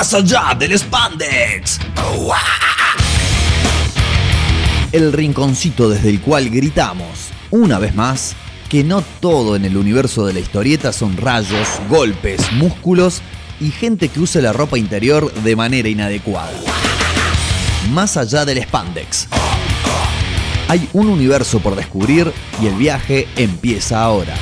más allá del spandex. El rinconcito desde el cual gritamos, una vez más, que no todo en el universo de la historieta son rayos, golpes, músculos y gente que usa la ropa interior de manera inadecuada. Más allá del spandex. Hay un universo por descubrir y el viaje empieza ahora.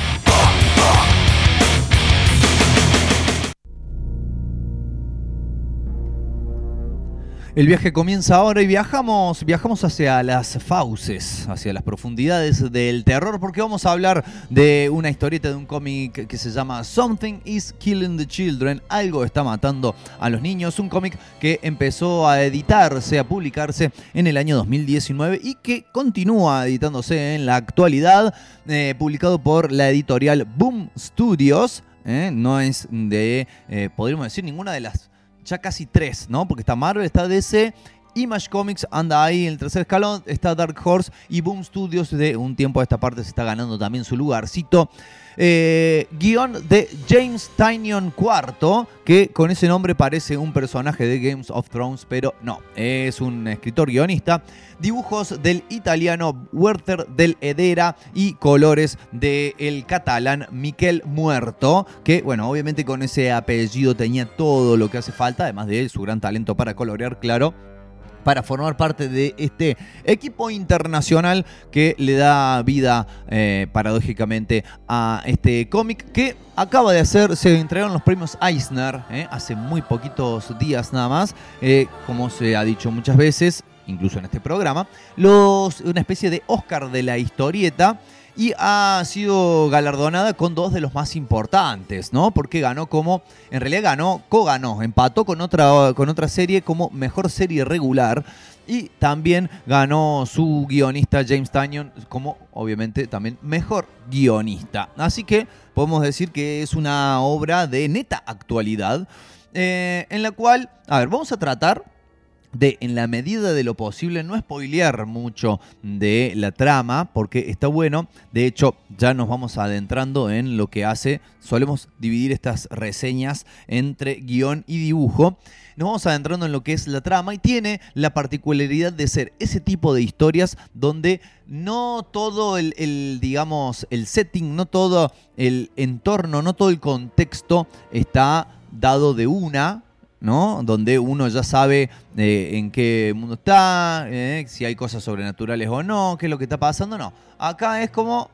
El viaje comienza ahora y viajamos, viajamos hacia las fauces, hacia las profundidades del terror, porque vamos a hablar de una historieta de un cómic que se llama Something is Killing the Children, algo está matando a los niños, un cómic que empezó a editarse, a publicarse en el año 2019 y que continúa editándose en la actualidad, eh, publicado por la editorial Boom Studios. eh, no es de, eh, podríamos decir, ninguna de las ya casi tres, ¿no? Porque está Marvel, está DC, Image Comics anda ahí en el tercer escalón, está Dark Horse y Boom Studios de un tiempo a esta parte se está ganando también su lugarcito. Eh, guion de James Tynion IV, que con ese nombre parece un personaje de Games of Thrones, pero no, es un escritor guionista. Dibujos del italiano Werther del Edera y colores del catalán Miquel Muerto, que bueno, obviamente con ese apellido tenía todo lo que hace falta, además de su gran talento para colorear, claro para formar parte de este equipo internacional que le da vida eh, paradójicamente a este cómic que acaba de hacer, se entregaron los premios Eisner eh, hace muy poquitos días nada más, eh, como se ha dicho muchas veces, incluso en este programa, los, una especie de Oscar de la historieta y ha sido galardonada con dos de los más importantes, ¿no? Porque ganó como, en realidad ganó, co-ganó, empató con otra, con otra serie como mejor serie regular y también ganó su guionista James Tanyon como obviamente también mejor guionista. Así que podemos decir que es una obra de neta actualidad eh, en la cual, a ver, vamos a tratar de, en la medida de lo posible, no spoilear mucho de la trama, porque está bueno. De hecho, ya nos vamos adentrando en lo que hace. Solemos dividir estas reseñas entre guion y dibujo. Nos vamos adentrando en lo que es la trama y tiene la particularidad de ser ese tipo de historias donde no todo el, el, digamos, el setting, no todo el entorno, no todo el contexto está dado de una, ¿no? Donde uno ya sabe eh, en qué mundo está, eh, si hay cosas sobrenaturales o no, qué es lo que está pasando, no. Acá es como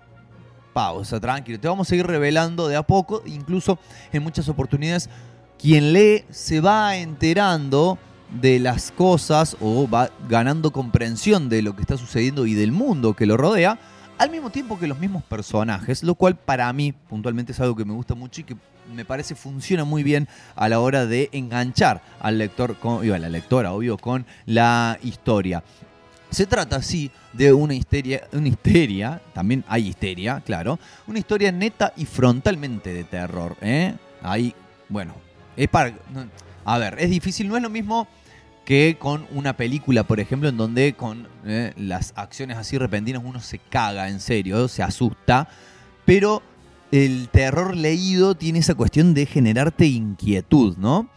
pausa, tranquilo, te vamos a seguir revelando de a poco, incluso en muchas oportunidades quien lee se va enterando de las cosas o va ganando comprensión de lo que está sucediendo y del mundo que lo rodea, al mismo tiempo que los mismos personajes, lo cual para mí puntualmente es algo que me gusta mucho y que me parece funciona muy bien a la hora de enganchar al lector, con, y a la lectora, obvio, con la historia. Se trata así de una histeria, una histeria, también hay histeria, claro, una historia neta y frontalmente de terror. ¿eh? Ahí, bueno, es para... A ver, es difícil, no es lo mismo que con una película, por ejemplo, en donde con eh, las acciones así repentinas uno se caga en serio, se asusta, pero el terror leído tiene esa cuestión de generarte inquietud, ¿no?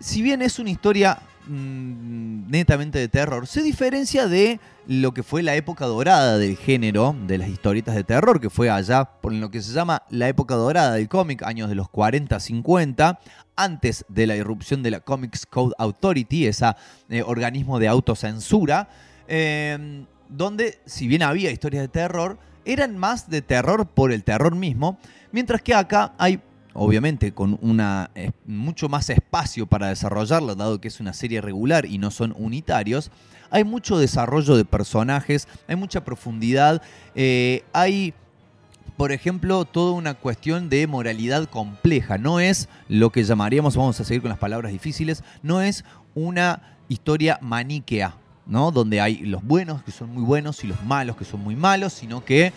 Si bien es una historia mmm, netamente de terror, se diferencia de lo que fue la época dorada del género, de las historietas de terror, que fue allá por lo que se llama la época dorada del cómic, años de los 40-50, antes de la irrupción de la Comics Code Authority, ese eh, organismo de autocensura, eh, donde si bien había historias de terror, eran más de terror por el terror mismo, mientras que acá hay obviamente con una mucho más espacio para desarrollarlo, dado que es una serie regular y no son unitarios, hay mucho desarrollo de personajes, hay mucha profundidad, eh, hay, por ejemplo, toda una cuestión de moralidad compleja. No es lo que llamaríamos, vamos a seguir con las palabras difíciles, no es una historia maniquea, ¿no? Donde hay los buenos que son muy buenos y los malos que son muy malos, sino que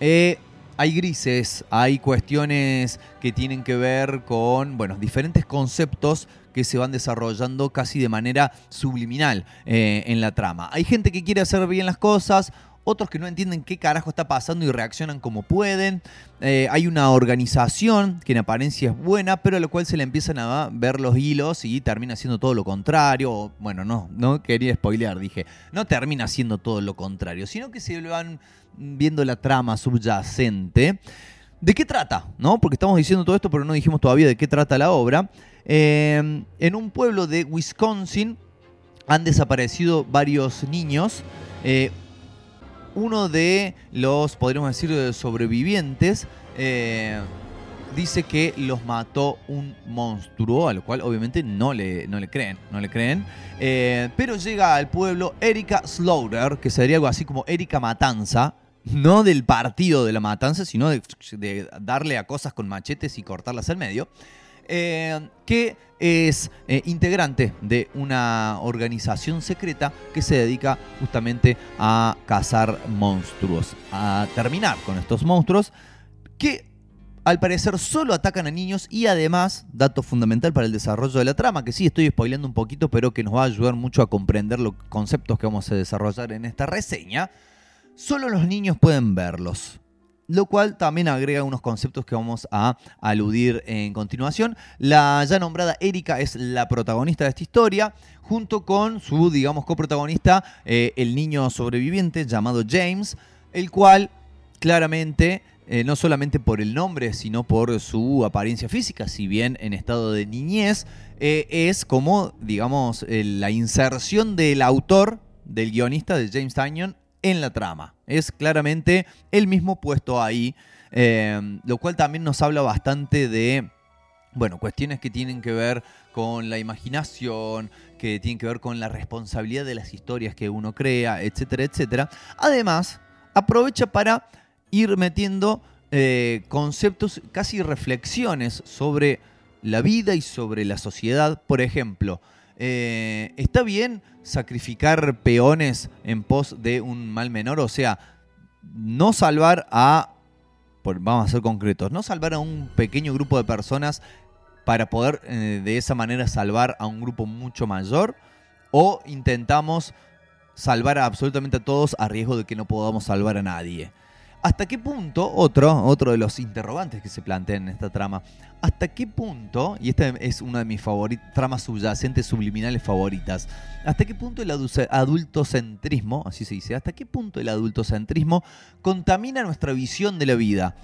eh, hay grises, hay cuestiones que tienen que ver con, bueno, diferentes conceptos que se van desarrollando casi de manera subliminal eh, en la trama. Hay gente que quiere hacer bien las cosas, otros que no entienden qué carajo está pasando y reaccionan como pueden. Eh, hay una organización que en apariencia es buena, pero a lo cual se le empiezan a ver los hilos y termina siendo todo lo contrario. Bueno, no, no quería spoilear, dije, no termina siendo todo lo contrario, sino que se van viendo la trama subyacente. ¿De qué trata? ¿No? Porque estamos diciendo todo esto, pero no dijimos todavía de qué trata la obra. Eh, en un pueblo de Wisconsin han desaparecido varios niños. Eh, uno de los, podríamos decir, sobrevivientes eh, dice que los mató un monstruo, a lo cual obviamente no le, no le creen, no le creen. pero llega al pueblo Erika Slaughter, que sería algo así como Erika Matanza, no del partido de la matanza, sino de, darle a cosas con machetes y cortarlas al medio, eh, que es eh, integrante de una organización secreta que se dedica justamente a cazar monstruos, a terminar con estos monstruos que al parecer solo atacan a niños y además, dato fundamental para el desarrollo de la trama, que sí estoy spoileando un poquito, pero que nos va a ayudar mucho a comprender los conceptos que vamos a desarrollar en esta reseña, solo los niños pueden verlos. Lo cual también agrega unos conceptos que vamos a aludir en continuación. La ya nombrada Erika es la protagonista de esta historia, junto con su, digamos, coprotagonista, eh, el niño sobreviviente llamado James, el cual claramente eh, no solamente por el nombre, sino por su apariencia física, si bien en estado de niñez, eh, es como, digamos, la inserción del autor, del guionista de James Tynion en la trama. Es claramente el mismo puesto ahí, eh, lo cual también nos habla bastante de, bueno, cuestiones que tienen que ver con la imaginación, que tienen que ver con la responsabilidad de las historias que uno crea, etcétera, etcétera. Además, aprovecha para ir metiendo eh, conceptos, casi reflexiones sobre la vida y sobre la sociedad. Por ejemplo, eh, ¿está bien sacrificar peones en pos de un mal menor? O sea, no salvar a, vamos a ser concretos, no salvar a un pequeño grupo de personas para poder eh, de esa manera salvar a un grupo mucho mayor o intentamos salvar a absolutamente a todos a riesgo de que no podamos salvar a nadie. ¿Hasta qué punto, otro, otro de los interrogantes que se plantean en esta trama, hasta qué punto, y esta es una de mis tramas subyacentes subliminales favoritas, hasta qué punto el adultocentrismo, así se dice, hasta qué punto el adultocentrismo contamina nuestra visión de la vida?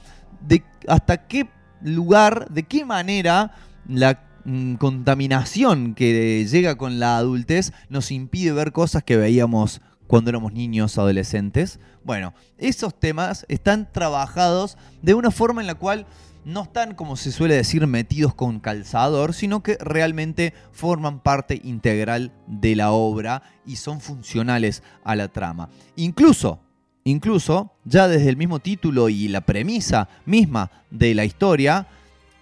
De, ¿Hasta qué lugar, de qué manera la mm, contaminación que llega con la adultez nos impide ver cosas que veíamos cuando éramos niños, adolescentes. Bueno, esos temas están trabajados de una forma en la cual no están, como se suele decir, metidos con calzador, sino que realmente forman parte integral de la obra y son funcionales a la trama. Incluso, incluso, ya desde el mismo título y la premisa misma de la historia,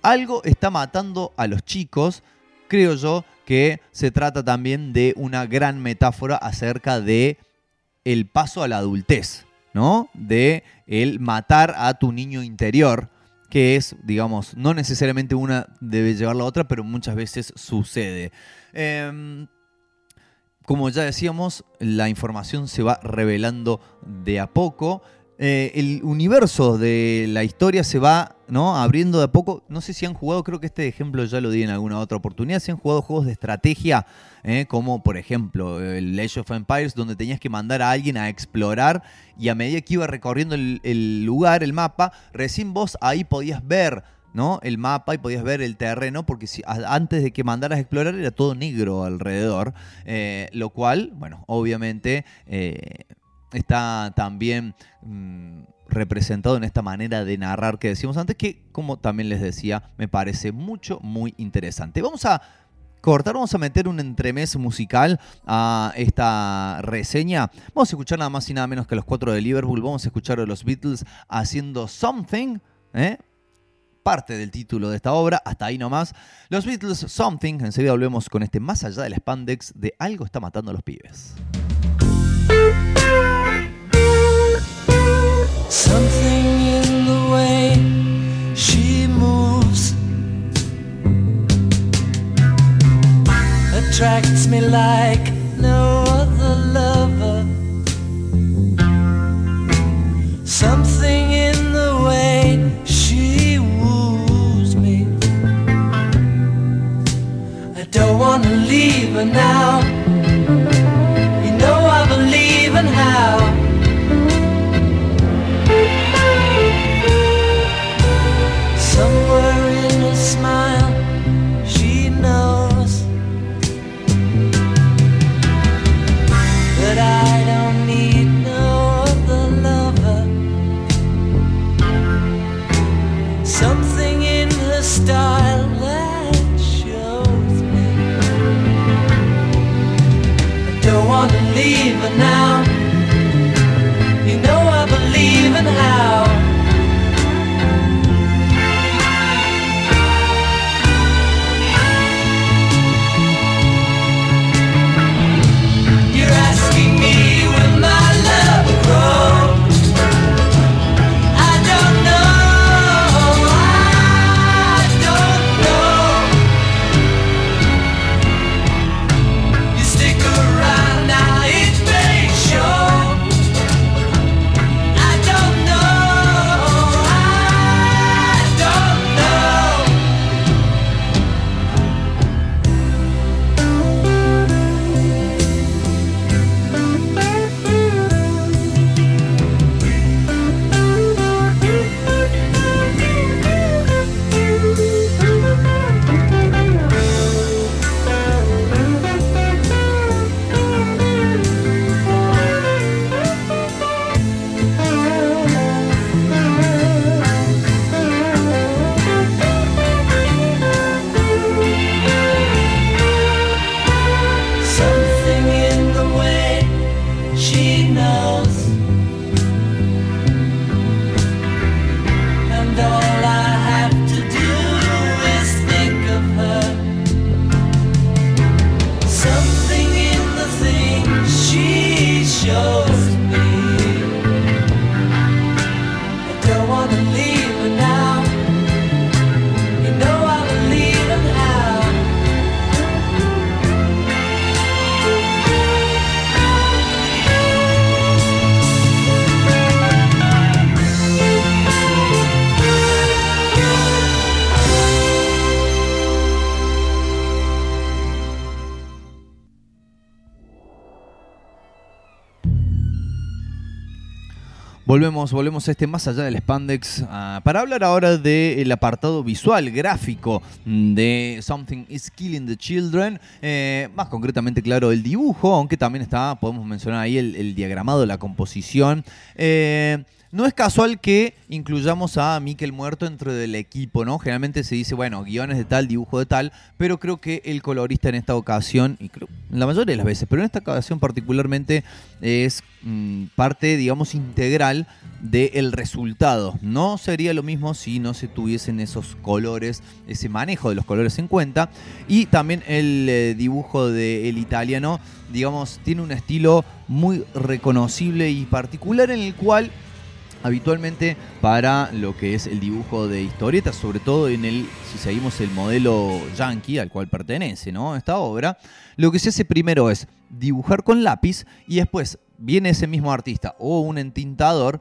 algo está matando a los chicos, creo yo que se trata también de una gran metáfora acerca de el paso a la adultez, ¿no? De el matar a tu niño interior, que es, digamos, no necesariamente una debe llevar la otra, pero muchas veces sucede. Em, como ya decíamos, la información se va revelando de a poco. Eh, el universo de la historia se va ¿no? abriendo de a poco. No sé si han jugado, creo que este ejemplo ya lo di en alguna otra oportunidad, si han jugado juegos de estrategia, ¿eh? como por ejemplo el Age of Empires, donde tenías que mandar a alguien a explorar y a medida que iba recorriendo el, lugar, el mapa, recién vos ahí podías ver ¿no? el mapa y podías ver el terreno, porque si, antes de que mandaras a explorar era todo negro alrededor, eh, lo cual, bueno, obviamente está también mm, representado en esta manera de narrar que decíamos antes, que como también les decía, me parece mucho, muy interesante. Vamos a cortar, vamos a meter un entremés musical a esta reseña. Vamos a escuchar nada más y nada menos que los cuatro de Liverpool. Vamos a escuchar a los Beatles haciendo Something. ¿eh? parte del título de esta obra, hasta ahí nomás. Los Beatles Something, enseguida volvemos con este más allá del spandex de algo está matando a los pibes. Something in the way she moves attracts me like no other lover. Something in the way she woos me. I don't want to leave her now. Volvemos, volvemos a este más allá del spandex ah, para hablar ahora del apartado visual, gráfico de Something is Killing the Children. eh, más concretamente, claro, el dibujo, aunque también está, podemos mencionar ahí el, diagramado, la composición. Eh, no es casual que incluyamos a Mikel Muerto dentro del equipo, ¿no? Generalmente se dice, bueno, guiones de tal, dibujo de tal, pero creo que el colorista en esta ocasión, y creo la mayoría de las veces, pero en esta ocasión particularmente es mm, parte, digamos, integral del resultado. No sería lo mismo si no se tuviesen esos colores, ese manejo de los colores en cuenta. Y también el eh, dibujo del italiano, digamos, tiene un estilo muy reconocible y particular en el cual habitualmente para lo que es el dibujo de historietas, sobre todo en el, si seguimos el modelo yankee al cual pertenece, ¿no? Esta obra, lo que se hace primero es dibujar con lápiz y después viene ese mismo artista o un entintador,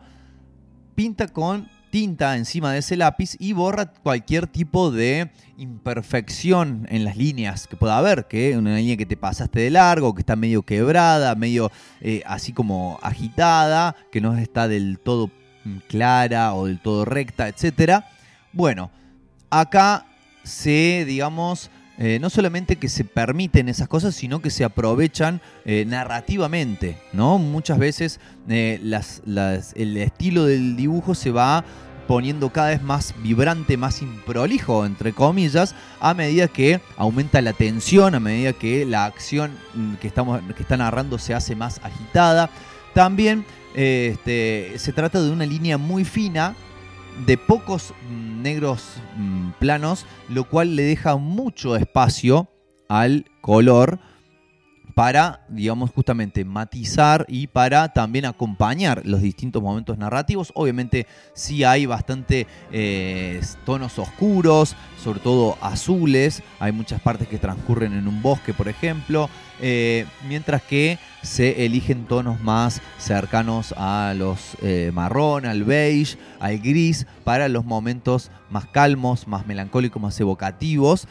pinta con tinta encima de ese lápiz y borra cualquier tipo de imperfección en las líneas que pueda haber, que una línea que te pasaste de largo, que está medio quebrada, medio eh, así como agitada, que no está del todo clara o del todo recta, etcétera. Bueno, acá se, digamos, eh, no solamente que se permiten esas cosas, sino que se aprovechan eh, narrativamente, ¿no? Muchas veces eh, el estilo del dibujo se va poniendo cada vez más vibrante, más improlijo, entre comillas, a medida que aumenta la tensión, a medida que la acción mm, que, estamos, que está narrando se hace más agitada. También este, se trata de una línea muy fina, de pocos negros mm, planos, lo cual le deja mucho espacio al color para, digamos, justamente matizar y para también acompañar los distintos momentos narrativos. Obviamente sí hay bastante eh, tonos oscuros, sobre todo azules. Hay muchas partes que transcurren en un bosque, por ejemplo. eh, mientras que se eligen tonos más cercanos a los eh, marrón, al beige, al gris, para los momentos más calmos, más melancólicos, más evocativos.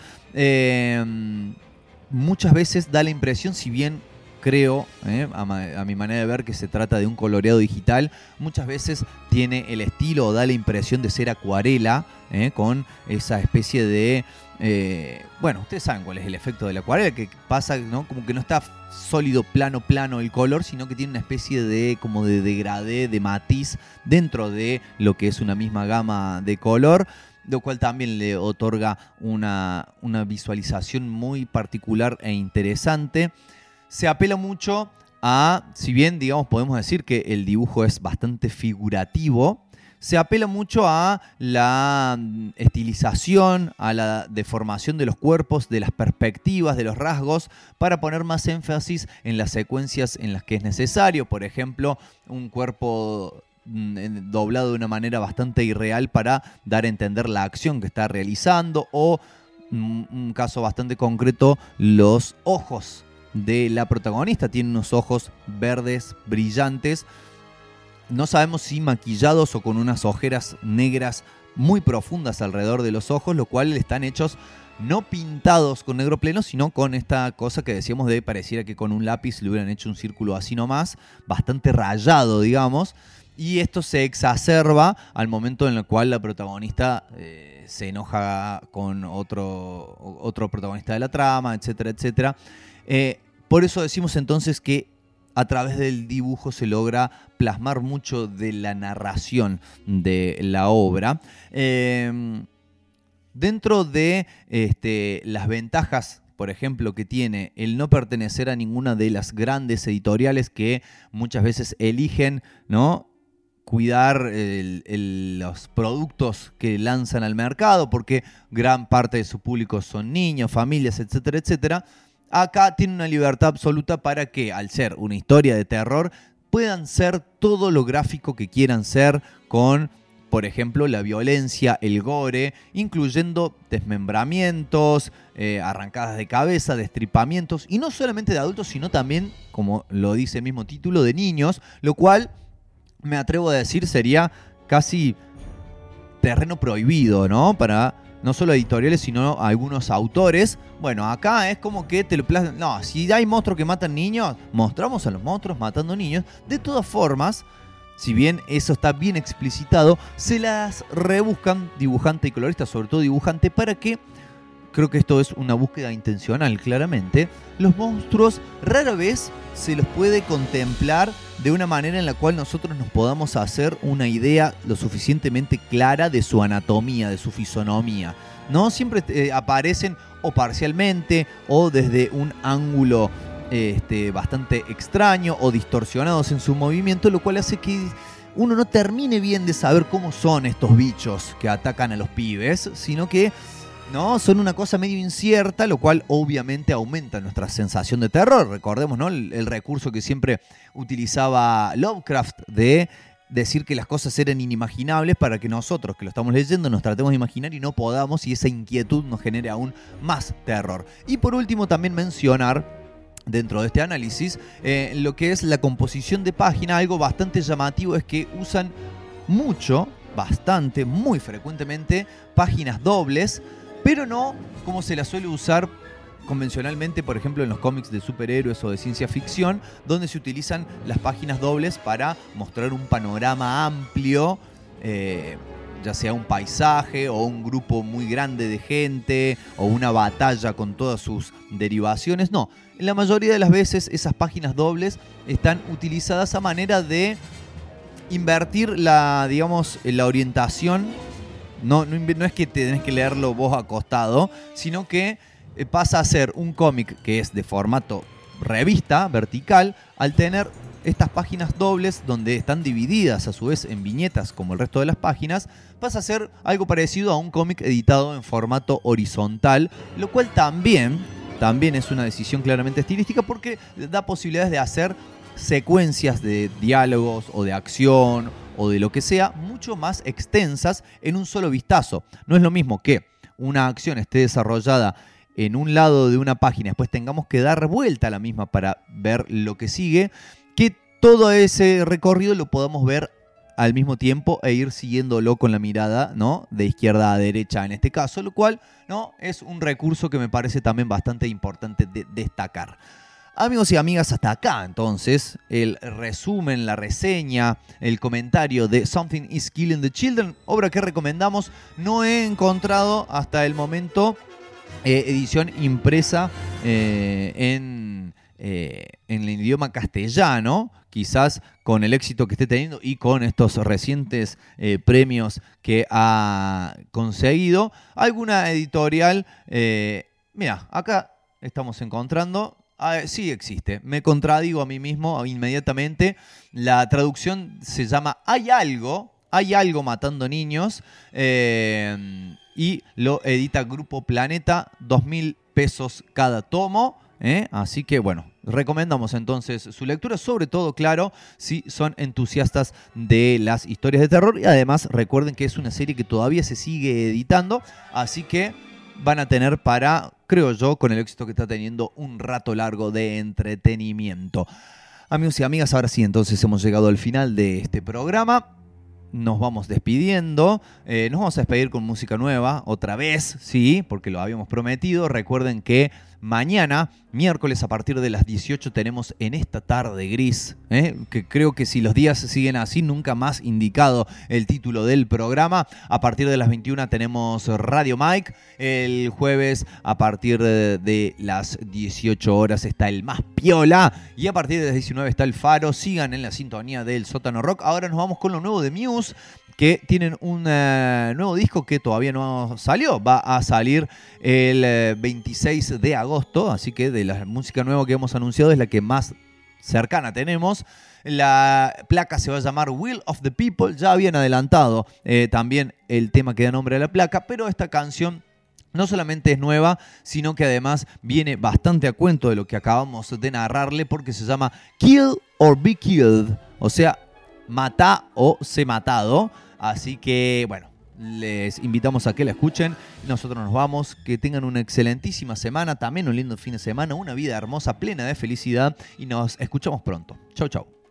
Muchas veces da la impresión, si bien creo, eh, a mi manera de ver, que se trata de un coloreado digital, muchas veces tiene el estilo o da la impresión de ser acuarela, eh, con esa especie de... eh, bueno, ustedes saben cuál es el efecto de la acuarela, que pasa, ¿no? Como que no está sólido, plano, plano el color, sino que tiene una especie de como de degradé, de matiz dentro de lo que es una misma gama de color, lo cual también le otorga una, una visualización muy particular e interesante. Se apela mucho a, si bien digamos podemos decir que el dibujo es bastante figurativo, se apela mucho a la estilización, a la deformación de los cuerpos, de las perspectivas, de los rasgos, para poner más énfasis en las secuencias en las que es necesario. Por ejemplo, un cuerpo doblado de una manera bastante irreal para dar a entender la acción que está realizando o mm, un caso bastante concreto, los ojos de la protagonista. Tiene unos ojos verdes, brillantes. No sabemos si maquillados o con unas ojeras negras muy profundas alrededor de los ojos, lo cual están hechos no pintados con negro pleno, sino con esta cosa que decíamos de pareciera que con un lápiz le hubieran hecho un círculo así nomás, bastante rayado, digamos. Y esto se exacerba al momento en el cual la protagonista eh, se enoja con otro, otro protagonista de la trama, etcétera, etcétera. Eh, por eso decimos entonces que a través del dibujo se logra plasmar mucho de la narración de la obra. Eh, dentro de este, las ventajas, por ejemplo, que tiene el no pertenecer a ninguna de las grandes editoriales que muchas veces eligen, ¿no? Cuidar los productos que lanzan al mercado, porque gran parte de su público son niños, familias, etcétera, etcétera. Acá tiene una libertad absoluta para que, al ser una historia de terror, puedan ser todo lo gráfico que quieran ser con, por ejemplo, la violencia, el gore, incluyendo desmembramientos, eh, arrancadas de cabeza, destripamientos, y no solamente de adultos, sino también, como lo dice el mismo título, de niños, lo cual me atrevo a decir sería casi terreno prohibido, ¿no? Para no solo editoriales, sino algunos autores. Bueno, acá es como que te lo plasman. No, si hay monstruos que matan niños, mostramos a los monstruos matando niños. De todas formas, si bien eso está bien explicitado, se las rebuscan dibujante y colorista, sobre todo dibujante, para que, creo que esto es una búsqueda intencional claramente, los monstruos rara vez se los puede contemplar de una manera en la cual nosotros nos podamos hacer una idea lo suficientemente clara de su anatomía, de su fisonomía. ¿no? Siempre eh, aparecen o parcialmente o desde un ángulo este, bastante extraño o distorsionados en su movimiento, lo cual hace que uno no termine bien de saber cómo son estos bichos que atacan a los pibes, sino que ¿no? Son una cosa medio incierta, lo cual obviamente aumenta nuestra sensación de terror. Recordemos, ¿no? El, recurso que siempre utilizaba Lovecraft de decir que las cosas eran inimaginables para que nosotros que lo estamos leyendo nos tratemos de imaginar y no podamos y esa inquietud nos genere aún más terror. Y por último también mencionar dentro de este análisis eh, lo que es la composición de página, algo bastante llamativo es que usan mucho, bastante, muy frecuentemente páginas dobles, pero no como se las suele usar convencionalmente, por ejemplo, en los cómics de superhéroes o de ciencia ficción, donde se utilizan las páginas dobles para mostrar un panorama amplio, eh, ya sea un paisaje o un grupo muy grande de gente o una batalla con todas sus derivaciones. No, en la mayoría de las veces esas páginas dobles están utilizadas a manera de invertir la, digamos, la orientación no, no, es que tenés que leerlo vos acostado, sino que eh, pasa a ser un cómic que es de formato revista, vertical, al tener estas páginas dobles donde están divididas a su vez en viñetas como el resto de las páginas, pasa a ser algo parecido a un cómic editado en formato horizontal, lo cual también, también es una decisión claramente estilística porque da posibilidades de hacer secuencias de diálogos o de acción o de lo que sea mucho más extensas en un solo vistazo. No es lo mismo que una acción esté desarrollada en un lado de una página, después tengamos que dar vuelta a la misma para ver lo que sigue, que todo ese recorrido lo podamos ver al mismo tiempo e ir siguiéndolo con la mirada, ¿no? De izquierda a derecha en este caso, lo cual, ¿no? Es un recurso que me parece también bastante importante de destacar. Amigos y amigas, hasta acá entonces el resumen, la reseña, el comentario de Something is Killing the Children, obra que recomendamos. No he encontrado hasta el momento eh, edición impresa eh, en, eh, en el idioma castellano, quizás con el éxito que esté teniendo y con estos recientes premios que ha conseguido. Alguna editorial, mira, acá estamos encontrando Ah, sí existe. Me contradigo a mí mismo inmediatamente. La traducción se llama Hay algo, hay algo matando niños. eh, y lo edita Grupo Planeta, dos mil pesos cada tomo. ¿eh? Así que bueno, recomendamos entonces su lectura, sobre todo, claro, si son entusiastas de las historias de terror. Y además recuerden que es una serie que todavía se sigue editando. Así que van a tener para, creo yo, con el éxito que está teniendo, un rato largo de entretenimiento. Amigos y amigas, ahora sí, entonces hemos llegado al final de este programa. Nos vamos despidiendo. Eh, nos vamos a despedir con música nueva, otra vez, sí, porque lo habíamos prometido. Recuerden que mañana, miércoles a partir de las 18, tenemos en esta tarde gris, ¿eh? que creo que si los días siguen así, nunca más indicado el título del programa. A partir de las 21 tenemos Radio Mike. El jueves a partir de, de las 18 horas está el más piola. Y a partir de las 19 está el faro. Sigan en la sintonía del sótano rock. Ahora nos vamos con lo nuevo de Muse que tienen un eh, nuevo disco que todavía no salió. Va a salir el eh, 26 de agosto, así que de la música nueva que hemos anunciado es la que más cercana tenemos. La placa se va a llamar Will of the People. Ya habían adelantado eh, también el tema que da nombre a la placa, pero esta canción no solamente es nueva, sino que además viene bastante a cuento de lo que acabamos de narrarle porque se llama Kill or Be Killed, o sea, mata o se matado. Así que, bueno, les invitamos a que la escuchen. Nosotros nos vamos. Que tengan una excelentísima semana, también un lindo fin de semana, una vida hermosa, plena de felicidad. Y nos escuchamos pronto. Chau, chau.